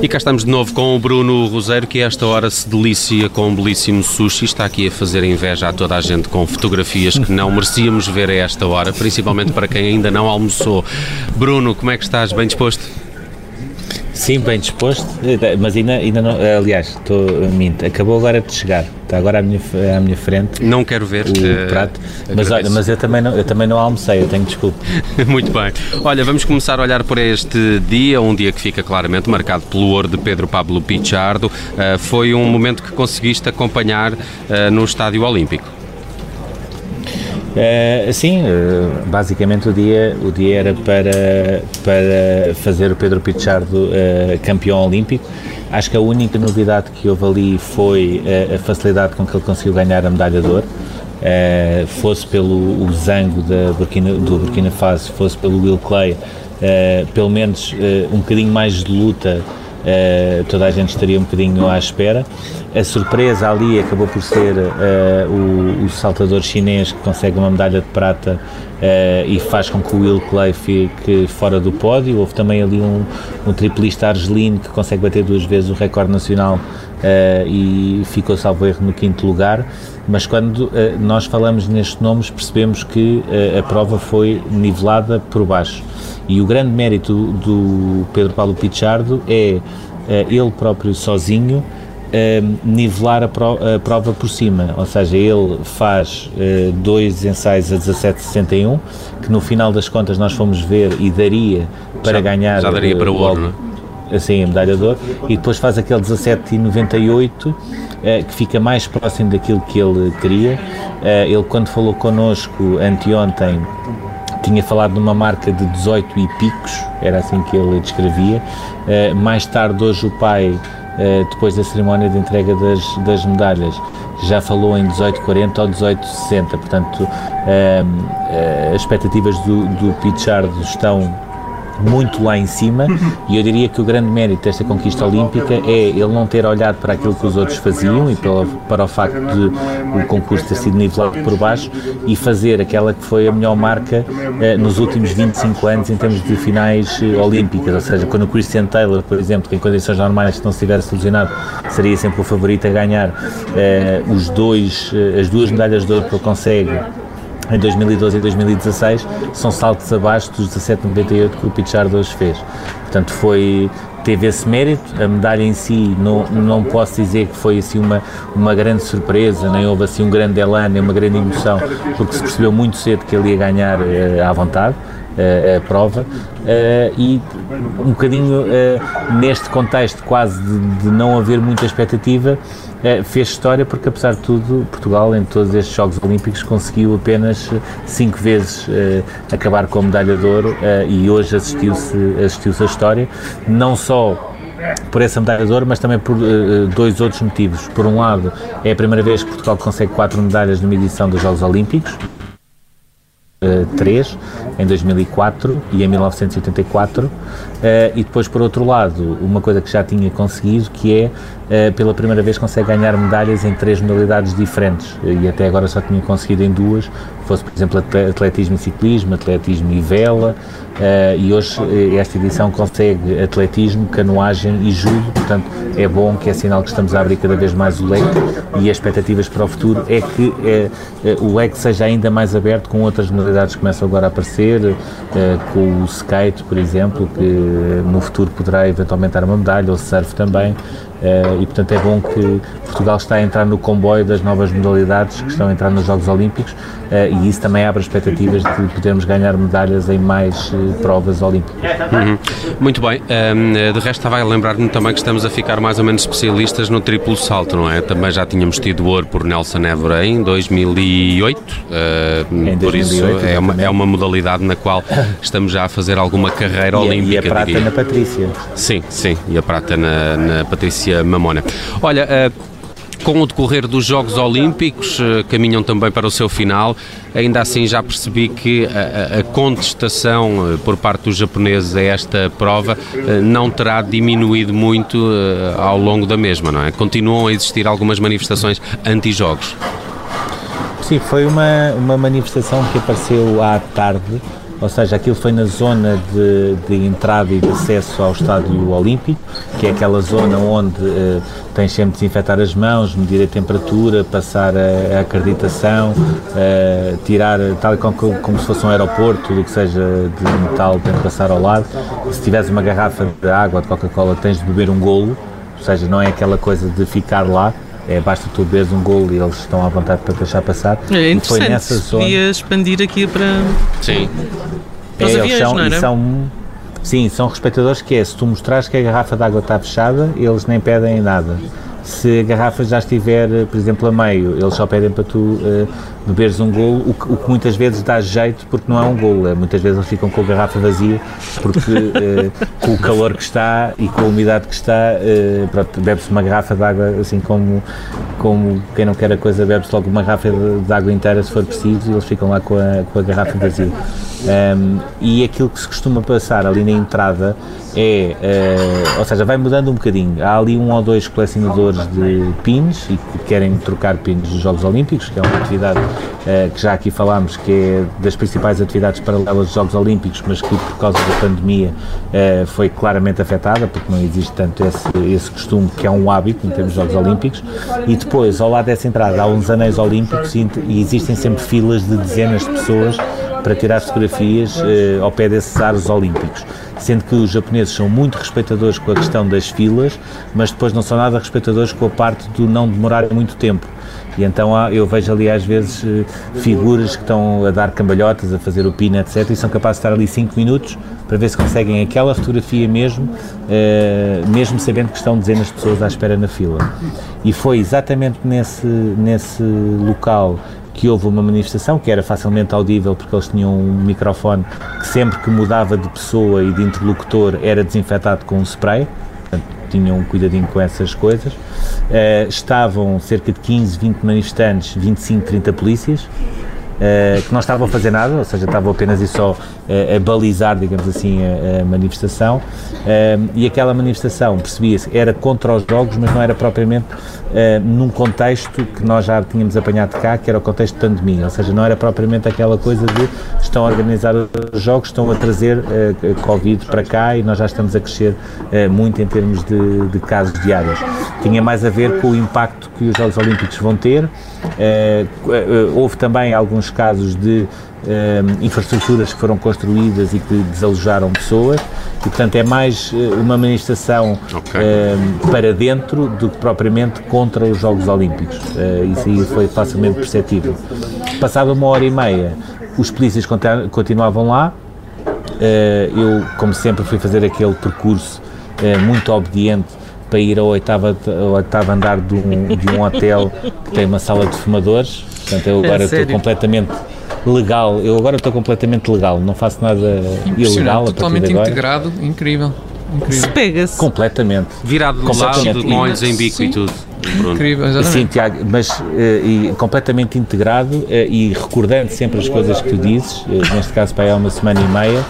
E cá estamos de novo com o Bruno Roseiro, que a esta hora se delicia com um belíssimo sushi. Está aqui a fazer inveja a toda a gente com fotografias que não merecíamos ver a esta hora, principalmente para quem ainda não almoçou. Bruno, como é que estás? Bem disposto? Sim, bem disposto, mas ainda, ainda não, aliás, estou, minto, acabou agora de chegar, está agora à minha, à minha frente. Não quero ver o uh, prato, mas olha, mas eu também, não, eu também não almocei, eu tenho desculpa. Muito bem. Olha, vamos começar a olhar por este dia, um dia que fica claramente marcado pelo ouro de Pedro Pablo Pichardo. Uh, foi um momento que conseguiste acompanhar uh, no Estádio Olímpico. Uh, sim, uh, basicamente o dia, o dia era para, para fazer o Pedro Pichardo uh, campeão olímpico. Acho que a única novidade que houve ali foi a facilidade com que ele conseguiu ganhar a medalha de ouro. fosse pelo o Zango da Burkina, do Burkina Faso, fosse pelo Will Clay, pelo menos um bocadinho mais de luta Uh, toda a gente estaria um bocadinho à espera. A surpresa ali acabou por ser uh, o, o, saltador chinês que consegue uma medalha de prata uh, e faz com que o Will Clay fique fora do pódio. Houve também ali um, um triplista argelino que consegue bater duas vezes o recorde nacional e ficou, salvo erro, no quinto lugar. Mas quando nós falamos nestes nomes, percebemos que a prova foi nivelada por baixo. E o grande mérito do Pedro Paulo Pichardo é eh, ele próprio sozinho eh, nivelar a, prova por cima, ou seja, ele faz eh, dois ensaios a 17,61 que no final das contas nós fomos ver e daria para já, ganhar já daria para o ouro? Assim, a medalha de ouro, e depois faz aquele 17,98 que fica mais próximo daquilo que ele queria. ele, quando falou connosco anteontem, tinha falado de uma marca de 18 e picos, era assim que ele descrevia. Uh, mais tarde, hoje, o pai, uh, depois da cerimónia de entrega das, das medalhas, já falou em 18,40 ou 18,60. Portanto, as expectativas do, do Pichardo estão muito lá em cima e eu diria que o grande mérito desta conquista olímpica é ele não ter olhado para aquilo que os outros faziam e para, para o facto de o concurso ter sido nivelado por baixo e fazer aquela que foi a melhor marca eh, nos últimos 25 anos em termos de finais eh, olímpicas, ou seja, quando o Christian Taylor, por exemplo, que em condições normais se não se tivesse solucionado, seria sempre o favorito a ganhar eh, os dois, as duas medalhas de ouro que ele consegue em 2012 e 2016 são saltos abaixo dos 17,98 que o Pichardo hoje fez. Portanto, foi, teve esse mérito. A medalha em si, não, não posso dizer que foi assim uma, uma grande surpresa, nem houve assim um grande elan, nem uma grande emoção, porque se percebeu muito cedo que ele ia ganhar eh, à vontade. Eh, a prova uh, e um bocadinho uh, neste contexto quase de, de, não haver muita expectativa fez história porque apesar de tudo Portugal em todos estes Jogos Olímpicos conseguiu apenas cinco vezes acabar com a medalha de ouro e hoje assistiu-se assistiu a história não só por essa medalha de ouro, mas também por uh, dois outros motivos. Por um lado, é a primeira vez que Portugal consegue quatro medalhas numa edição dos Jogos Olímpicos, 3 em 2004 e em 1984 uh, e depois por outro lado uma coisa que já tinha conseguido que é uh, pela primeira vez consegue ganhar medalhas em três modalidades diferentes. E até agora só tinha conseguido em duas fosse por exemplo atletismo e ciclismo atletismo e vela. Uh, e hoje esta edição consegue atletismo canoagem e judo. Portanto é bom que é sinal que estamos a abrir cada vez mais o leque. E as expectativas para o futuro é que o leque seja ainda mais aberto com outras modalidades modalidades começam agora a aparecer, uh, com o skate, por exemplo, que no futuro poderá eventualmente dar uma medalha, ou surf também, e portanto é bom que Portugal está a entrar no comboio das novas modalidades que estão a entrar nos Jogos Olímpicos uh, e isso também abre expectativas de podermos ganhar medalhas em mais provas olímpicas. Uhum. Muito bem, um, de resto estava a lembrar-me também que estamos a ficar mais ou menos especialistas no triplo salto, não é? Também já tínhamos tido ouro por Nelson Évora em 2008, em por 2008, isso é uma, é uma modalidade na qual estamos já a fazer alguma carreira e olímpica. E a prata diria. na Patrícia. Sim, sim, e a prata na, na Patrícia Mamona. Olha, uh, com o decorrer dos Jogos Olímpicos, eh, caminham também para o seu final. Ainda assim, já percebi que a, a contestação eh, por parte dos japoneses a esta prova eh, não terá diminuído muito ao longo da mesma, não é? Continuam a existir algumas manifestações anti-jogos. Sim, foi uma, uma manifestação que apareceu à tarde ou seja, aquilo foi na zona de, de entrada e de acesso ao Estádio Olímpico, que é aquela zona onde uh, tens sempre de desinfetar as mãos, medir a temperatura, passar a, a acreditação, uh, tirar, tal como, como se fosse um aeroporto, tudo o que seja de metal tem de passar ao lado. Se tiveres uma garrafa de água, de Coca-Cola, tens de beber um golo, ou seja, não é aquela coisa de ficar lá, é, basta tu beberes um golo e eles estão à vontade para deixar passar. É interessante, foi nessa zona... podia expandir aqui para... Sim. É, aviões, são, não era? São, sim, são respeitadores que é, se tu mostrares que a garrafa de água está fechada, eles nem pedem nada. Se a garrafa já estiver, por exemplo, a meio, eles só pedem para tu uh, beberes um golo, o que, o que, muitas vezes dá jeito porque não é um golo, é, muitas vezes eles ficam com a garrafa vazia porque uh, com o calor que está e com a umidade que está, uh, bebe-se uma garrafa de água assim como, como quem não quer a coisa bebe-se logo uma garrafa de, de, água inteira se for preciso e eles ficam lá com a, com a garrafa vazia. Um, e aquilo que se costuma passar ali na entrada é, uh, ou seja, vai mudando um bocadinho. Há ali um ou dois colecionadores de pins e que querem trocar pins dos Jogos Olímpicos, que é uma atividade que já aqui falámos, que é das principais atividades paralelas dos Jogos Olímpicos, mas que por causa da pandemia uh, foi claramente afetada, porque não existe tanto esse, esse costume que é um hábito em termos de Jogos Olímpicos. E depois, ao lado dessa entrada, há uns anéis olímpicos e, e existem sempre filas de dezenas de pessoas para tirar fotografias eh, ao pé desses aros olímpicos. Sendo que os japoneses são muito respeitadores com a questão das filas, mas depois não são nada respeitadores com a parte do não demorar muito tempo. E então há, eu vejo ali às vezes eh, figuras que estão a dar cambalhotas, a fazer o pino, etc. e são capazes de estar ali 5 minutos para ver se conseguem aquela fotografia mesmo, eh, mesmo sabendo que estão dezenas de pessoas à espera na fila. E foi exatamente nesse, nesse local que houve uma manifestação que era facilmente audível porque eles tinham um microfone que sempre que mudava de pessoa e de interlocutor era desinfetado com um spray, portanto, tinham um cuidadinho com essas coisas. Uh, estavam cerca de 15, 20 manifestantes, 25, 30 polícias. Uh, que não estavam a fazer nada, ou seja, estavam apenas e só uh, a balizar, digamos assim, a, a manifestação. Uh, e aquela manifestação, percebia-se, era contra os jogos, mas não era propriamente num contexto que nós já tínhamos apanhado cá, que era o contexto de pandemia, ou seja, não era propriamente aquela coisa de estão a organizar os jogos, estão a trazer Covid para cá e nós já estamos a crescer muito em termos de, de casos diários. Tinha mais a ver com o impacto que os Jogos Olímpicos vão ter. houve também alguns casos de eh, infraestruturas que foram construídas e que desalojaram pessoas. E portanto é mais eh, uma manifestação okay. Eh, para dentro do que propriamente contra os Jogos Olímpicos. Isso aí foi facilmente perceptível. Passada uma hora e meia os polícias continuavam lá. Eu como sempre fui fazer aquele percurso muito obediente para ir ao oitavo, ao oitavo andar de um, de um hotel que tem uma sala de fumadores portanto eu agora é estou completamente legal. Eu agora estou completamente legal, não faço nada ilegal. Totalmente integrado, incrível. incrível. Se pega-se. Completamente. Virado do lado, com olhos em bico Sim. e tudo. Incrível, exatamente. Sim, Tiago, mas uh, e, completamente integrado uh, e recordando sempre as coisas que tu dizes, uh, neste caso para aí há uma semana e meia,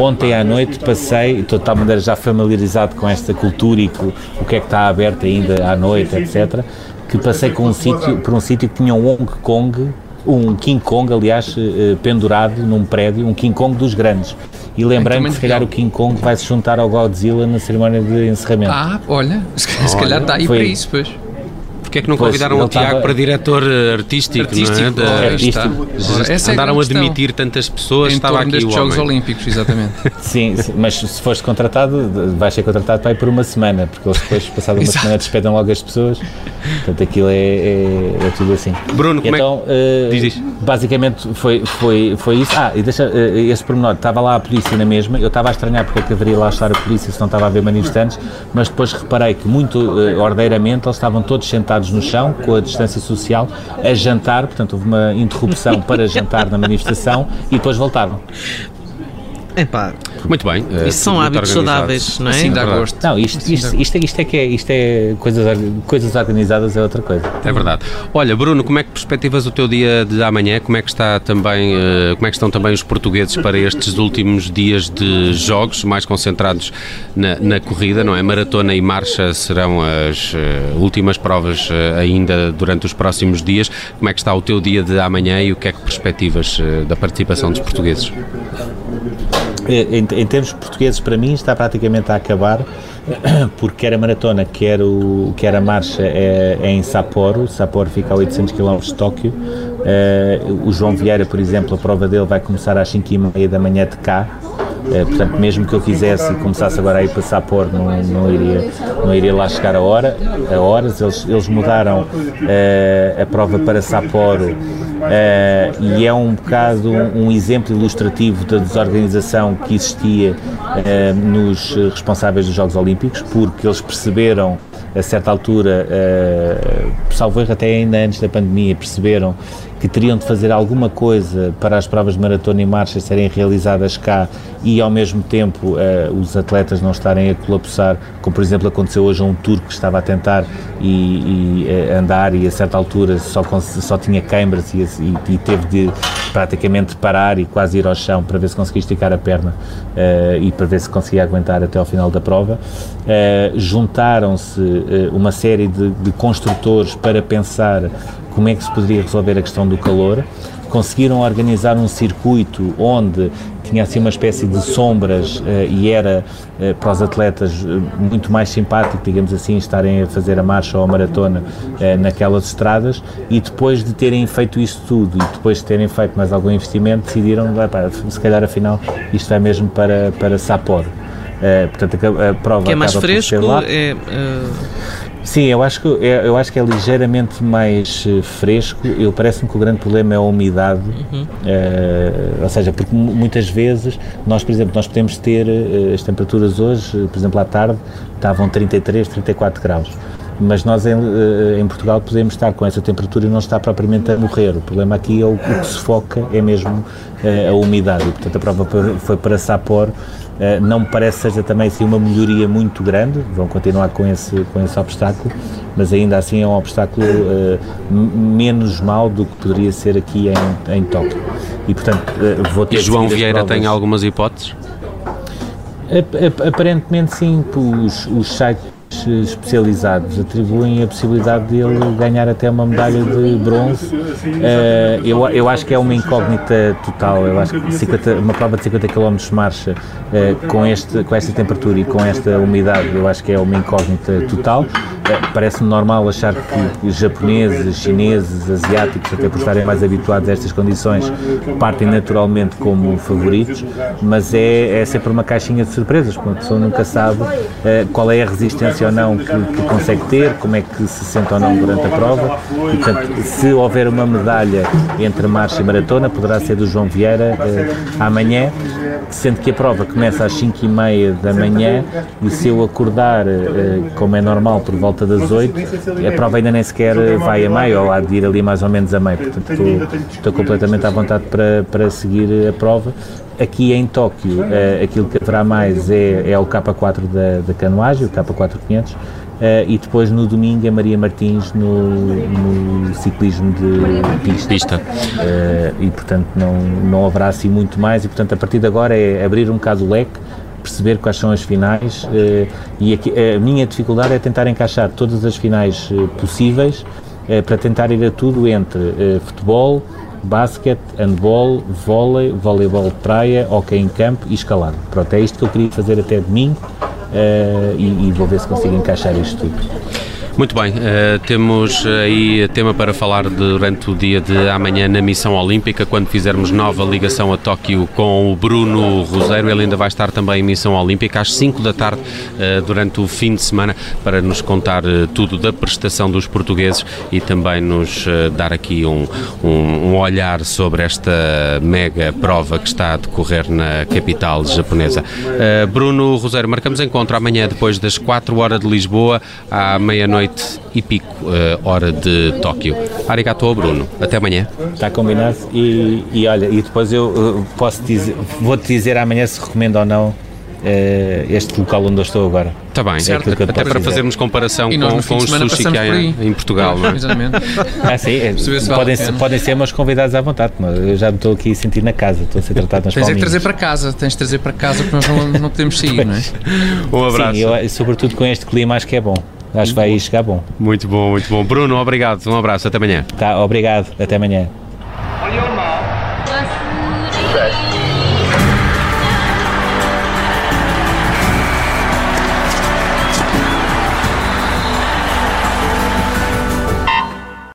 ontem à noite passei, estou de tal maneira já familiarizado com esta cultura e com o que é que está aberto ainda à noite, etc., que passei com um sítio, por um sítio que tinha um Hong Kong um King Kong, aliás, eh, pendurado num prédio, um King Kong dos grandes. E lembrando que se calhar o King Kong vai se juntar ao Godzilla na cerimónia de encerramento. Ah, olha, se calhar está aí Foi. para isso, pois. Porquê é que não pois, convidaram o Tiago para diretor artístico, artístico não é? artístico. Essa é Andaram a admitir tantas pessoas, em estava aqui o Jogos Olímpicos, exatamente. sim, mas se fores contratado, vais ser contratado para ir por uma semana, porque eles depois, passado uma semana, despedem logo as pessoas. Portanto, aquilo é, é, é tudo assim. Bruno, como então, é que... Uh, diz, Basicamente foi, foi, foi isso. Ah, e deixa uh, esse pormenor, estava lá a polícia na mesma, eu estava a estranhar porque é que haveria lá estar a polícia se não estava a haver manifestantes, mas depois reparei que muito uh, ordeiramente eles estavam todos sentados sentados no chão, com a distância social, a jantar, portanto houve uma interrupção para jantar na manifestação e depois voltaram. Epá, muito bem. Uh, Isso são hábitos saudáveis, não é? Sim, dá gosto. Não, isto, isto, isto, isto, é que é, isto é coisas, coisas organizadas é outra coisa. É verdade. Olha, Bruno, como é que perspectivas o teu dia de amanhã? Como é que está também, uh, como é que estão também os portugueses para estes últimos dias de jogos, mais concentrados na, na corrida, não é? Maratona e marcha serão as uh, últimas provas ainda durante os próximos dias. Como é que está o teu dia de amanhã e o que é que perspectivas da participação dos portugueses? Em, em, termos portugueses, para mim, está praticamente a acabar, porque quer a maratona, quer, o, quer a marcha é, é em Sapporo. Sapporo fica a 800 km de Tóquio. Uh, o João Vieira, por exemplo, a prova dele vai começar às 5h30 da manhã de cá. Uh, portanto, mesmo que eu quisesse e começasse agora a ir para Sapporo, não, não, iria, não iria lá chegar a, hora, a horas. Eles, eles mudaram uh, a prova para Sapporo Uh, e é um bocado um, exemplo ilustrativo da desorganização que existia nos responsáveis dos Jogos Olímpicos, porque eles perceberam a certa altura, uh, salvo erro até ainda antes da pandemia, perceberam que teriam de fazer alguma coisa para as provas de maratona e marcha serem realizadas cá e ao mesmo tempo uh, os atletas não estarem a colapsar, como por exemplo aconteceu hoje a um turco que estava a tentar e, e uh, andar e a certa altura só, só tinha câimbras e, e, e, teve de praticamente parar e quase ir ao chão para ver se conseguia esticar a perna uh, e para ver se conseguia aguentar até ao final da prova. Juntaram-se uma série de, de construtores para pensar como é que se poderia resolver a questão do calor. Conseguiram organizar um circuito onde tinha assim uma espécie de sombras uh, e era uh, para os atletas uh, muito mais simpático, digamos assim, estarem a fazer a marcha ou a maratona naquelas estradas e depois de terem feito isto tudo e depois de terem feito mais algum investimento, decidiram, se calhar afinal isto vai mesmo para, para Sapporo. portanto, a, a prova que é mais fresco, é, Sim, eu acho que, é, eu acho que é ligeiramente mais eh, fresco. Eu parece-me que o grande problema é a umidade, uhum. uh, ou seja, porque muitas vezes nós, por exemplo, nós podemos ter uh, as temperaturas hoje, por exemplo, à tarde estavam 33, 34 graus mas nós em, em, Portugal podemos estar com essa temperatura e não está propriamente a morrer. O problema aqui é o, o que se foca é mesmo a umidade. E, portanto, a prova foi para Sapor Uh, não me parece que seja também assim, uma melhoria muito grande, vão continuar com esse, com esse obstáculo, mas ainda assim é um obstáculo menos mau do que poderia ser aqui em, em Tóquio. E, portanto, vou ter E João Vieira tem algumas hipóteses? Aparentemente sim, os, os sites especializados atribuem a possibilidade de ele ganhar até uma medalha de bronze. Uh, eu, eu acho que é uma incógnita total. Eu acho que 50, uma prova de 50 km de marcha uh, com, este, com esta temperatura e com esta umidade, eu acho que é uma incógnita total. Uh, Parece-me normal achar que japoneses, chineses, asiáticos, até por estarem mais habituados a estas condições, partem naturalmente como favoritos, mas é, é sempre uma caixinha de surpresas, porque a pessoa nunca sabe qual é a resistência ou não que, que, consegue ter, como é que se sente ou não durante a prova. E, portanto, se houver uma medalha entre marcha e maratona, poderá ser do João Vieira eh, amanhã, sendo que a prova começa às 5 e meia da manhã e se eu acordar, eh, como é normal, por volta das 8, a prova ainda nem sequer vai a meio, ou há de ir ali mais ou menos a meio. Portanto, estou, estou completamente à vontade para, para seguir a prova Aqui em Tóquio, uh, aquilo que haverá mais é, é o K4 da, da canoagem, o K4500, uh, eh, e depois no domingo é Maria Martins no, no ciclismo de pista. pista. Uh, e portanto não, não haverá assim muito mais, e portanto a partir de agora é abrir um bocado o leque, perceber quais são as finais e aqui, a minha dificuldade é tentar encaixar todas as finais possíveis para tentar ir a tudo entre futebol, basquete, handball, vôlei, voleibol de praia, hockey em campo e escalada. Pronto, é isto que eu queria fazer até domingo uh, e, e vou ver se consigo encaixar isto tudo. Muito bem, uh, temos aí tema para falar durante o dia de amanhã na Missão Olímpica, quando fizermos nova ligação a Tóquio com o Bruno Roseiro. Ele ainda vai estar também em Missão Olímpica às 5 da tarde uh, durante o fim de semana para nos contar uh, tudo da prestação dos portugueses e também nos dar aqui um, um, um, olhar sobre esta mega prova que está a decorrer na capital japonesa. Bruno Roseiro, marcamos encontro amanhã depois das 4 horas de Lisboa à meia-noite meia-noite e pico, uh, hora de Tóquio. Arigato, Bruno. Até amanhã. Está combinado. E, e olha, e depois eu posso dizer, vou-te dizer amanhã se recomendo ou não uh, este local onde eu estou agora. Está bem, certo. até para dizer. fazermos comparação com, com os sushi que há em, em Portugal, não é? Exatamente. Ah, sim, é, podem, vale podem ser meus convidados à vontade, mas eu já me estou aqui a sentir na casa, estou a ser tratado nas Tens é que trazer para casa, tens de trazer para casa porque nós não, não podemos sair, não é? Um abraço. Sim, eu, sobretudo com este clima acho que é bom. Acho que vai chegar bom. Muito bom, muito bom. Bruno, obrigado. Um abraço, até amanhã. Tá, obrigado, até amanhã.